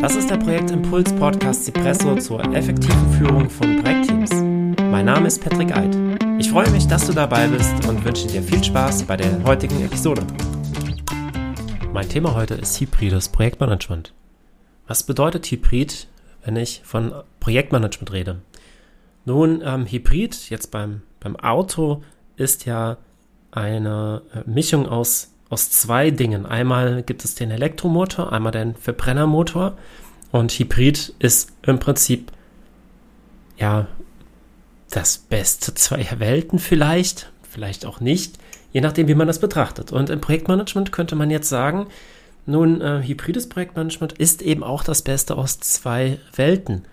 Das ist der Projektimpuls Podcast Cipresso zur effektiven Führung von Projektteams. Mein Name ist Patrick Eid. Ich freue mich, dass du dabei bist und wünsche dir viel Spaß bei der heutigen Episode. Mein Thema heute ist hybrides Projektmanagement. Was bedeutet Hybrid, wenn ich von Projektmanagement rede? Nun, ähm, Hybrid jetzt beim, beim Auto ist ja eine äh, Mischung aus aus zwei Dingen. Einmal gibt es den Elektromotor, einmal den Verbrennermotor. Und Hybrid ist im Prinzip ja das Beste zweier Welten vielleicht, vielleicht auch nicht, je nachdem, wie man das betrachtet. Und im Projektmanagement könnte man jetzt sagen, nun, äh, hybrides Projektmanagement ist eben auch das Beste aus zwei Welten.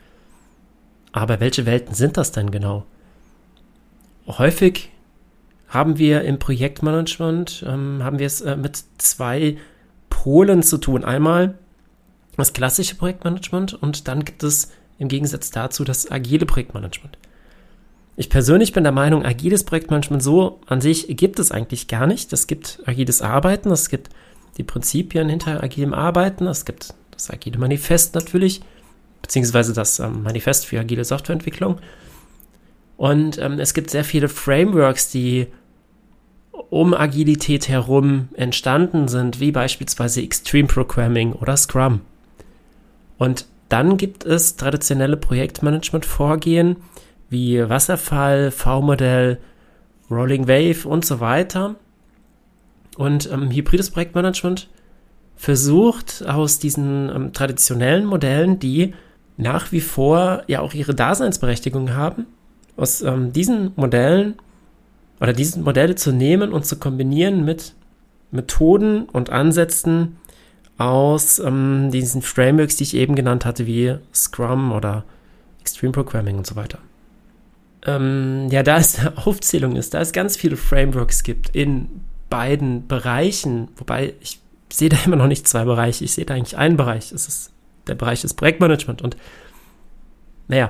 Aber welche Welten sind das denn genau? Häufig haben wir im Projektmanagement, ähm, haben wir es äh, mit zwei Polen zu tun. Einmal das klassische Projektmanagement und dann gibt es im Gegensatz dazu das agile Projektmanagement. Ich persönlich bin der Meinung, agiles Projektmanagement so an sich gibt es eigentlich gar nicht. Es gibt agiles Arbeiten, es gibt die Prinzipien hinter agilem Arbeiten, es gibt das agile Manifest natürlich, beziehungsweise das ähm, Manifest für agile Softwareentwicklung. Und ähm, es gibt sehr viele Frameworks, die um Agilität herum entstanden sind, wie beispielsweise Extreme Programming oder Scrum. Und dann gibt es traditionelle Projektmanagement-Vorgehen wie Wasserfall, V-Modell, Rolling Wave und so weiter. Und ähm, hybrides Projektmanagement versucht aus diesen ähm, traditionellen Modellen, die nach wie vor ja auch ihre Daseinsberechtigung haben, aus ähm, diesen Modellen oder diese Modelle zu nehmen und zu kombinieren mit Methoden und Ansätzen aus ähm, diesen Frameworks, die ich eben genannt hatte, wie Scrum oder Extreme Programming und so weiter. Ähm, ja, da es eine Aufzählung ist, da es ganz viele Frameworks gibt in beiden Bereichen, wobei ich sehe da immer noch nicht zwei Bereiche, ich sehe da eigentlich einen Bereich, es ist der Bereich des Projektmanagement und naja,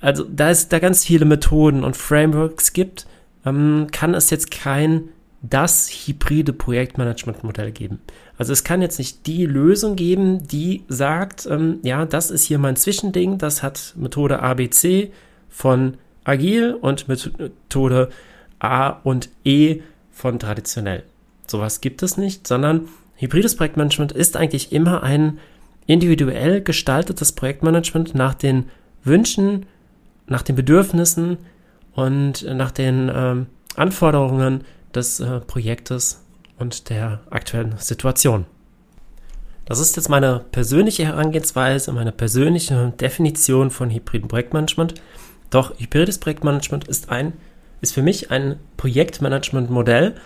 also da es da ganz viele Methoden und Frameworks gibt, ähm, kann es jetzt kein das hybride Projektmanagement-Modell geben. Also es kann jetzt nicht die Lösung geben, die sagt, ähm, ja, das ist hier mein Zwischending, das hat Methode ABC von agil und Methode A und E von traditionell. Sowas gibt es nicht, sondern hybrides Projektmanagement ist eigentlich immer ein individuell gestaltetes Projektmanagement nach den Wünschen, nach den Bedürfnissen und nach den ähm, Anforderungen des äh, Projektes und der aktuellen Situation. Das ist jetzt meine persönliche Herangehensweise, meine persönliche Definition von hybriden Projektmanagement. Doch hybrides Projektmanagement ist ein, ist für mich ein Projektmanagement-Modell,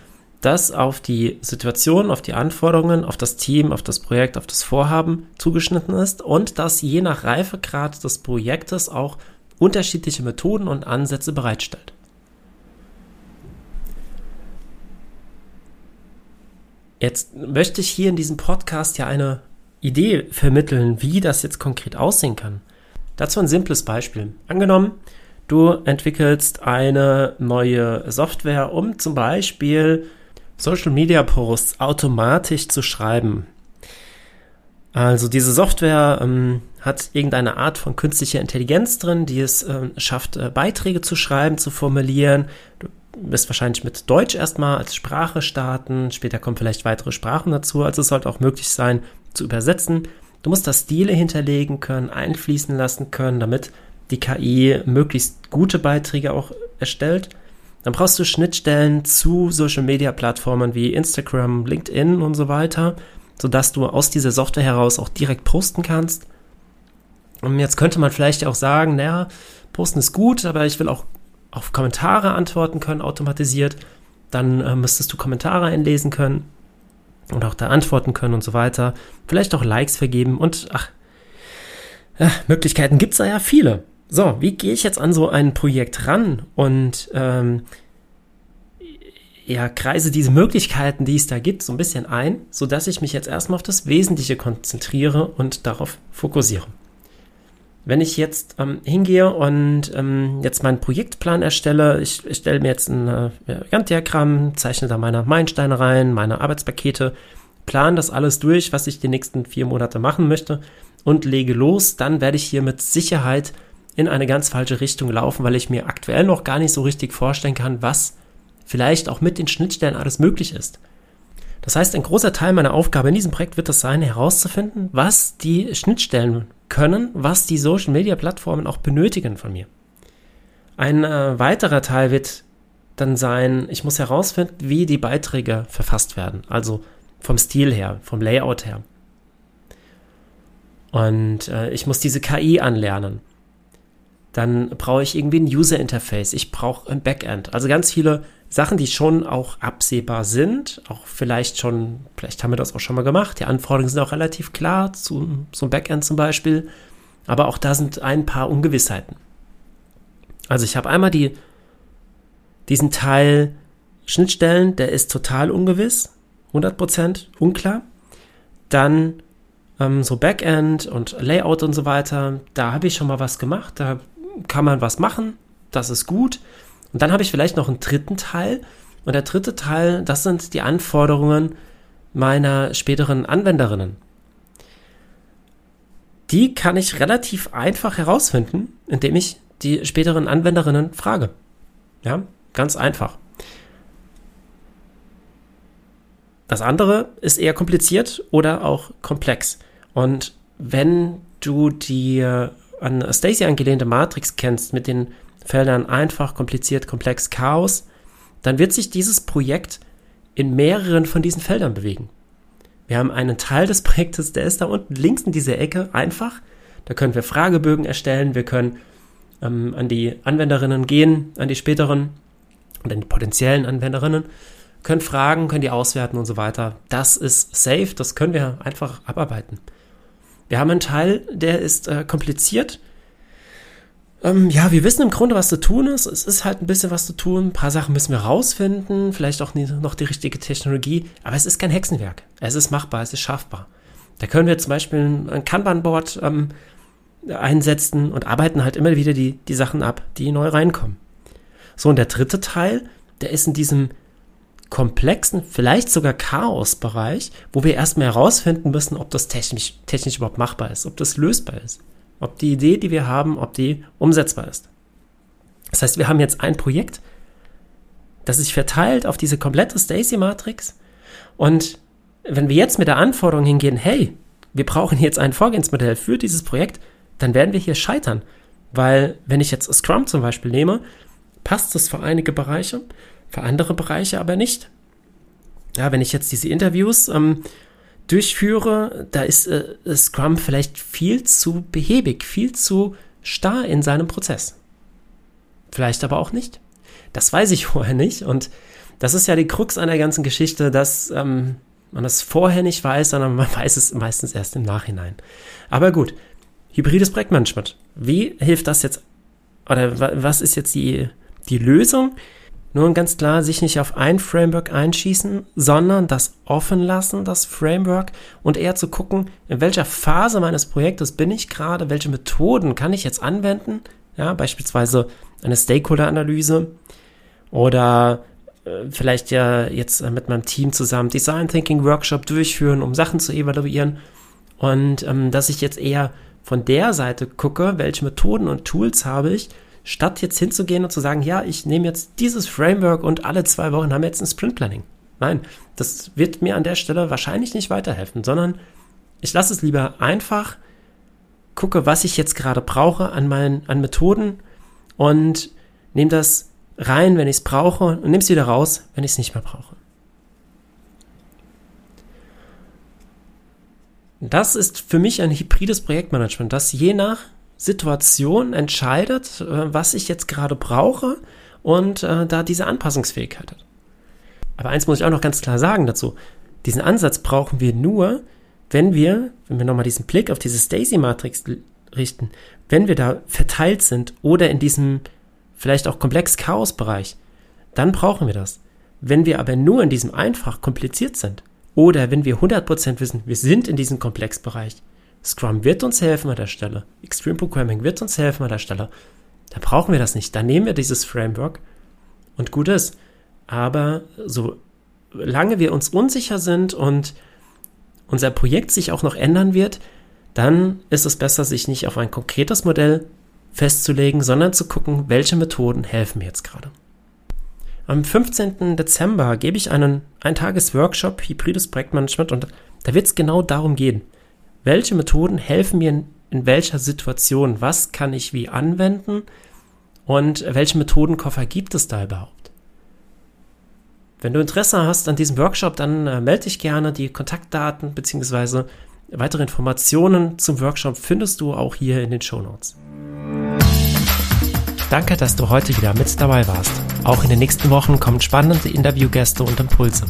das auf die Situation, auf die Anforderungen, auf das Team, auf das Projekt, auf das Vorhaben zugeschnitten ist und das je nach Reifegrad des Projektes auch unterschiedliche Methoden und Ansätze bereitstellt. Jetzt möchte ich hier in diesem Podcast ja eine Idee vermitteln, wie das jetzt konkret aussehen kann. Dazu ein simples Beispiel. Angenommen, du entwickelst eine neue Software, um zum Beispiel Social Media Posts automatisch zu schreiben. Also diese Software ähm, hat irgendeine Art von künstlicher Intelligenz drin, die es äh, schafft, äh, Beiträge zu schreiben, zu formulieren. Du wirst wahrscheinlich mit Deutsch erstmal als Sprache starten, später kommen vielleicht weitere Sprachen dazu, also es sollte auch möglich sein zu übersetzen. Du musst da Stile hinterlegen können, einfließen lassen können, damit die KI möglichst gute Beiträge auch erstellt. Dann brauchst du Schnittstellen zu Social-Media-Plattformen wie Instagram, LinkedIn und so weiter sodass du aus dieser Software heraus auch direkt posten kannst. Und jetzt könnte man vielleicht auch sagen, naja, posten ist gut, aber ich will auch auf Kommentare antworten können, automatisiert. Dann äh, müsstest du Kommentare einlesen können und auch da antworten können und so weiter. Vielleicht auch Likes vergeben und ach, ja, Möglichkeiten gibt es da ja viele. So, wie gehe ich jetzt an so ein Projekt ran und ähm, ja, kreise diese Möglichkeiten, die es da gibt, so ein bisschen ein, sodass ich mich jetzt erstmal auf das Wesentliche konzentriere und darauf fokussiere. Wenn ich jetzt ähm, hingehe und ähm, jetzt meinen Projektplan erstelle, ich, ich stelle mir jetzt ein äh, Gantt-Diagramm, zeichne da meine Meilensteine rein, meine Arbeitspakete, plane das alles durch, was ich die nächsten vier Monate machen möchte und lege los, dann werde ich hier mit Sicherheit in eine ganz falsche Richtung laufen, weil ich mir aktuell noch gar nicht so richtig vorstellen kann, was vielleicht auch mit den Schnittstellen alles möglich ist. Das heißt, ein großer Teil meiner Aufgabe in diesem Projekt wird es sein, herauszufinden, was die Schnittstellen können, was die Social Media Plattformen auch benötigen von mir. Ein äh, weiterer Teil wird dann sein, ich muss herausfinden, wie die Beiträge verfasst werden. Also vom Stil her, vom Layout her. Und äh, ich muss diese KI anlernen. Dann brauche ich irgendwie ein User Interface. Ich brauche ein Backend. Also ganz viele Sachen, die schon auch absehbar sind. Auch vielleicht schon, vielleicht haben wir das auch schon mal gemacht. Die Anforderungen sind auch relativ klar zu so einem Backend zum Beispiel. Aber auch da sind ein paar Ungewissheiten. Also ich habe einmal die, diesen Teil Schnittstellen, der ist total ungewiss, 100% unklar. Dann ähm, so Backend und Layout und so weiter, da habe ich schon mal was gemacht, da kann man was machen, das ist gut. Und dann habe ich vielleicht noch einen dritten Teil. Und der dritte Teil, das sind die Anforderungen meiner späteren Anwenderinnen. Die kann ich relativ einfach herausfinden, indem ich die späteren Anwenderinnen frage. Ja, ganz einfach. Das andere ist eher kompliziert oder auch komplex. Und wenn du die an Stacy angelehnte Matrix kennst mit den Feldern einfach, kompliziert, komplex, Chaos, dann wird sich dieses Projekt in mehreren von diesen Feldern bewegen. Wir haben einen Teil des Projektes, der ist da unten links in dieser Ecke einfach. Da können wir Fragebögen erstellen, wir können ähm, an die Anwenderinnen gehen, an die späteren und an die potenziellen Anwenderinnen, können fragen, können die auswerten und so weiter. Das ist safe, das können wir einfach abarbeiten. Wir haben einen Teil, der ist äh, kompliziert. Ähm, ja, wir wissen im Grunde, was zu tun ist. Es ist halt ein bisschen was zu tun. Ein paar Sachen müssen wir rausfinden. Vielleicht auch nie, noch die richtige Technologie. Aber es ist kein Hexenwerk. Es ist machbar, es ist schaffbar. Da können wir zum Beispiel ein Kanban-Board ähm, einsetzen und arbeiten halt immer wieder die, die Sachen ab, die neu reinkommen. So, und der dritte Teil, der ist in diesem komplexen, vielleicht sogar Chaos-Bereich, wo wir erstmal herausfinden müssen, ob das technisch, technisch überhaupt machbar ist, ob das lösbar ist, ob die Idee, die wir haben, ob die umsetzbar ist. Das heißt, wir haben jetzt ein Projekt, das sich verteilt auf diese komplette Stacy-Matrix und wenn wir jetzt mit der Anforderung hingehen, hey, wir brauchen jetzt ein Vorgehensmodell für dieses Projekt, dann werden wir hier scheitern. Weil, wenn ich jetzt Scrum zum Beispiel nehme, passt das für einige Bereiche, für andere Bereiche aber nicht. Ja, wenn ich jetzt diese Interviews ähm, durchführe, da ist äh, Scrum vielleicht viel zu behäbig, viel zu starr in seinem Prozess. Vielleicht aber auch nicht. Das weiß ich vorher nicht. Und das ist ja die Krux an der ganzen Geschichte, dass ähm, man das vorher nicht weiß, sondern man weiß es meistens erst im Nachhinein. Aber gut, hybrides Projektmanagement. Wie hilft das jetzt? Oder was ist jetzt die, die Lösung? Nun ganz klar, sich nicht auf ein Framework einschießen, sondern das offen lassen, das Framework, und eher zu gucken, in welcher Phase meines Projektes bin ich gerade, welche Methoden kann ich jetzt anwenden, ja, beispielsweise eine Stakeholder-Analyse oder äh, vielleicht ja jetzt mit meinem Team zusammen Design Thinking Workshop durchführen, um Sachen zu evaluieren. Und ähm, dass ich jetzt eher von der Seite gucke, welche Methoden und Tools habe ich, statt jetzt hinzugehen und zu sagen, ja, ich nehme jetzt dieses Framework und alle zwei Wochen haben wir jetzt ein Sprint Planning. Nein, das wird mir an der Stelle wahrscheinlich nicht weiterhelfen, sondern ich lasse es lieber einfach, gucke, was ich jetzt gerade brauche an meinen an Methoden und nehme das rein, wenn ich es brauche und nehme es wieder raus, wenn ich es nicht mehr brauche. Das ist für mich ein hybrides Projektmanagement, das je nach Situation entscheidet, äh, was ich jetzt gerade brauche und äh, da diese Anpassungsfähigkeit hat. Aber eins muss ich auch noch ganz klar sagen dazu. Diesen Ansatz brauchen wir nur, wenn wir, wenn wir nochmal diesen Blick auf diese Stacy-Matrix richten, wenn wir da verteilt sind oder in diesem vielleicht auch komplex Chaos-Bereich, dann brauchen wir das. Wenn wir aber nur in diesem einfach kompliziert sind, oder wenn wir 100% wissen, wir sind in diesem Komplexbereich, Scrum wird uns helfen an der Stelle, Extreme Programming wird uns helfen an der Stelle, dann brauchen wir das nicht. Dann nehmen wir dieses Framework und gut ist. Aber solange wir uns unsicher sind und unser Projekt sich auch noch ändern wird, dann ist es besser, sich nicht auf ein konkretes Modell festzulegen, sondern zu gucken, welche Methoden helfen mir jetzt gerade. Am 15. Dezember gebe ich einen Eintages-Workshop Hybrides Projektmanagement und da wird es genau darum gehen. Welche Methoden helfen mir in, welcher Situation? Was kann ich wie anwenden? Und welche Methodenkoffer gibt es da überhaupt? Wenn du Interesse hast an diesem Workshop, dann äh, melde dich gerne. Die Kontaktdaten bzw. weitere Informationen zum Workshop findest du auch hier in den Show Notes. Danke, dass du heute wieder mit dabei warst. Auch in den nächsten Wochen kommen spannende Interviewgäste und Impulse.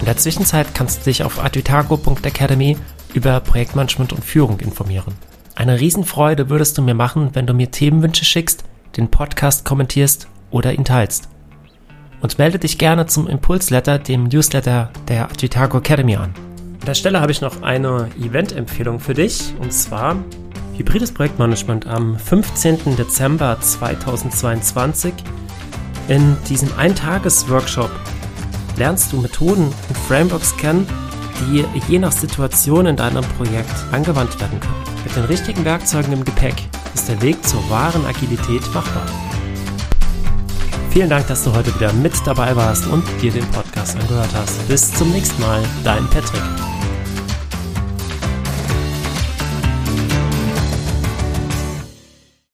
In der Zwischenzeit kannst du dich auf advitago.academy über Projektmanagement und Führung informieren. Eine Riesenfreude würdest du mir machen, wenn du mir Themenwünsche schickst, den Podcast kommentierst oder ihn teilst und melde dich gerne zum Impulsletter, dem Newsletter der Agitago Academy an. An der Stelle habe ich noch eine Event-Empfehlung für dich und zwar Hybrides Projektmanagement am 15. Dezember 2022. In diesem Eintages-Workshop lernst du Methoden und Frameworks kennen, die je nach Situation in deinem Projekt angewandt werden können. Mit den richtigen Werkzeugen im Gepäck ist der Weg zur wahren Agilität machbar. Vielen Dank, dass du heute wieder mit dabei warst und dir den Podcast angehört hast. Bis zum nächsten Mal, dein Patrick.